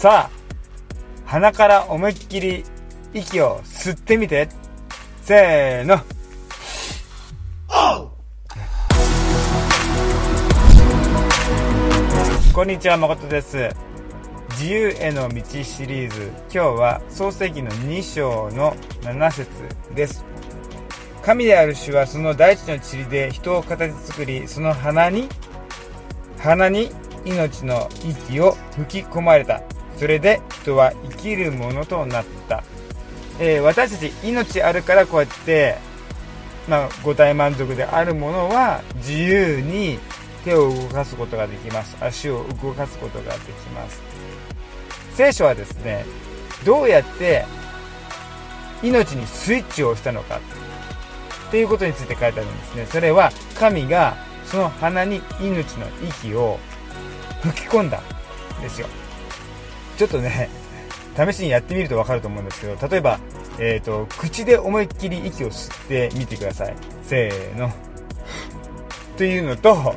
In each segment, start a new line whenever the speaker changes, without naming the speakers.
さあ、鼻から思いっきり息を吸ってみて。せーの。こんにちは、誠です。自由への道シリーズ。今日は創世記の2章の7節です。神である主はその大地の塵で人を形作り、その鼻に、鼻に命の息を吹き込まれた。それで人は生きるものとなった。えー私たち命あるからこうやって、まあ、五体満足であるものは自由に手を動かすことができます。足を動かすことができます。聖書はですね、どうやって命にスイッチを押したのかっていうことについて書いてあるんですね。それは神がその鼻に命の息を吹き込んだんですよ。ちょっとね、試しにやってみるとわかると思うんですけど、例えば、えっ、と、口で思いっきり息を吸ってみてください。せーの。というのと、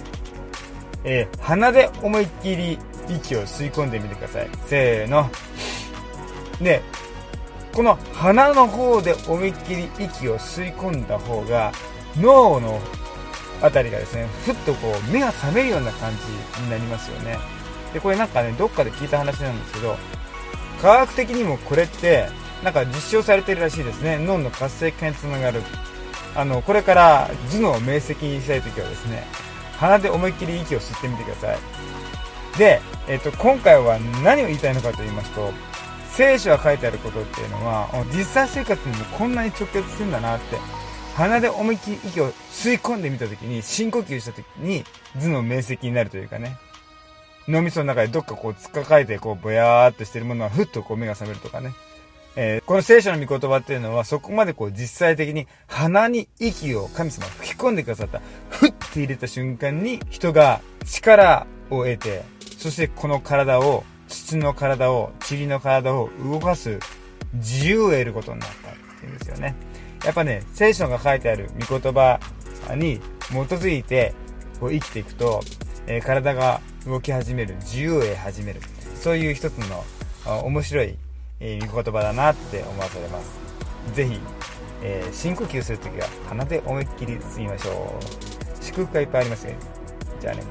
えー鼻で思いっきり息を吸い込んでみてください。せーの。で、この鼻の方で思いっきり息を吸い込んだ方が、脳のあたりがですね、ふっとこう、目が覚めるような感じになりますよね。で、これなんかね、どっかで聞いた話なんですけど、科学的にもこれって、なんか実証されてるらしいですね。脳の活性化につながる。あの、これから頭脳を明晰にしたいときはですね、鼻で思いっきり息を吸ってみてください。で、えっと、今回は何を言いたいのかと言いますと、聖書が書いてあることっていうのは、実際生活にもこんなに直結するんだなって、鼻で思いっきり息を吸い込んでみたときに、深呼吸したときに、頭脳明晰になるというかね、脳みその中でどっかこう、つっかかえて、こう、ぼやーっとしてるものは、ふっとこう、目が覚めるとかね。えーこの聖書の御言葉っていうのは、そこまでこう、実際的に鼻に息を神様吹き込んでくださった。ふって入れた瞬間に、人が力を得て、そしてこの体を、土の体を、塵の体を動かす自由を得ることになったっていうんですよね。やっぱね、聖書が書いてある御言葉に基づいて、こう生きていくと、えー体が動き始める、自由を得始める。そういう一つの面白い、えー御言葉だなって思わされます。是非、えー深呼吸するときは鼻で思いっきり吸いましょう。祝福がいっぱいありますよ。じゃあね。